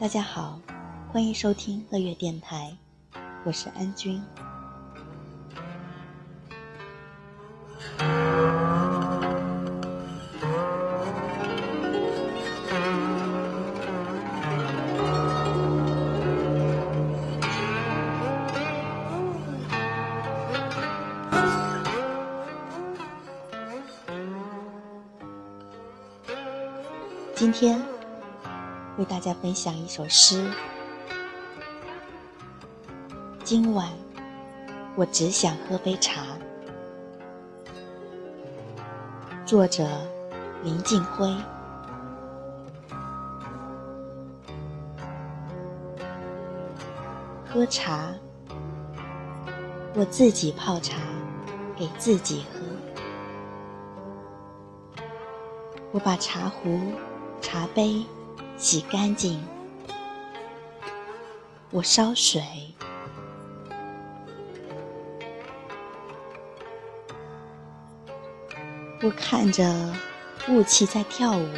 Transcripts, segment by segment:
大家好，欢迎收听乐乐电台，我是安君。今天为大家分享一首诗。今晚我只想喝杯茶。作者林静辉。喝茶，我自己泡茶，给自己喝。我把茶壶。茶杯洗干净，我烧水，我看着雾气在跳舞，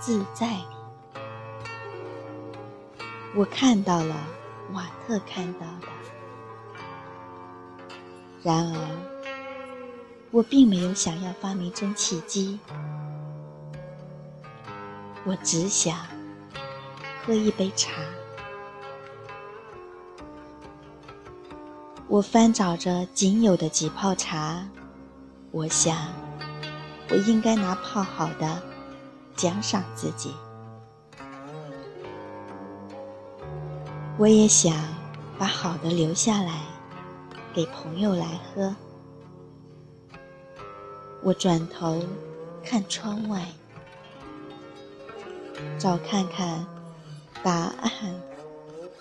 自在，我看到了瓦特看到的，然而我并没有想要发明蒸汽机。我只想喝一杯茶。我翻找着仅有的几泡茶，我想，我应该拿泡好的奖赏自己。我也想把好的留下来，给朋友来喝。我转头看窗外。找看看，答案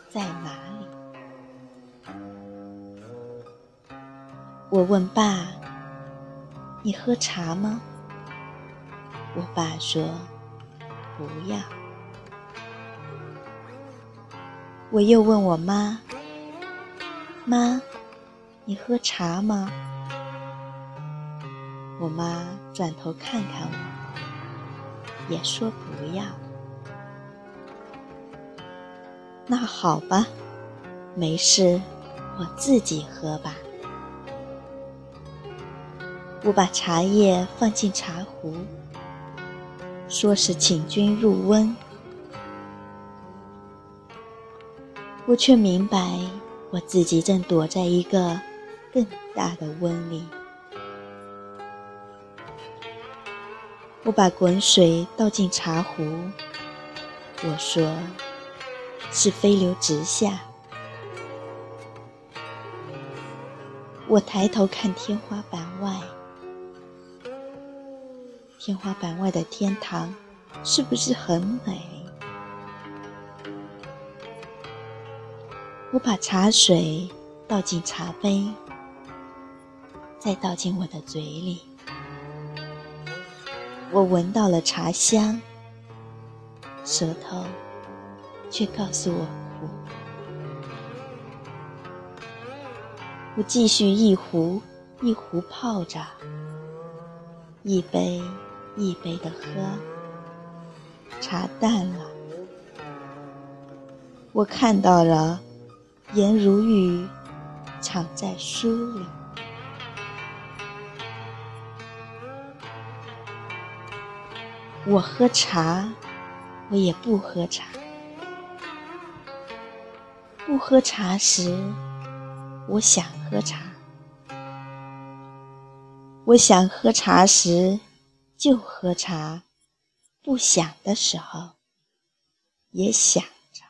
在哪里？我问爸：“你喝茶吗？”我爸说：“不要。”我又问我妈：“妈，你喝茶吗？”我妈转头看看我，也说不要。那好吧，没事，我自己喝吧。我把茶叶放进茶壶，说是请君入温。我却明白，我自己正躲在一个更大的温里。我把滚水倒进茶壶，我说。是飞流直下。我抬头看天花板外，天花板外的天堂是不是很美？我把茶水倒进茶杯，再倒进我的嘴里。我闻到了茶香，舌头。却告诉我苦。我继续一壶一壶泡着，一杯一杯的喝，茶淡了。我看到了颜如玉藏在书里。我喝茶，我也不喝茶。不喝茶时，我想喝茶；我想喝茶时，就喝茶；不想的时候，也想着。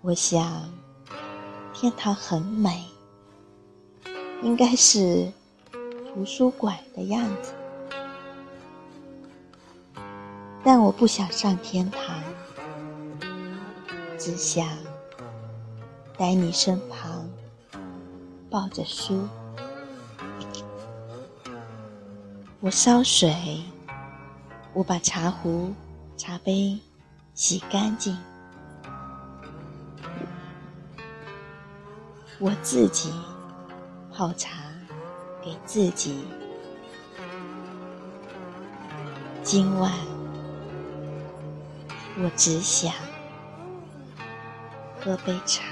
我想，天堂很美，应该是图书馆的样子，但我不想上天堂。只想待你身旁，抱着书。我烧水，我把茶壶、茶杯洗干净。我自己泡茶给自己。今晚我只想喝杯茶。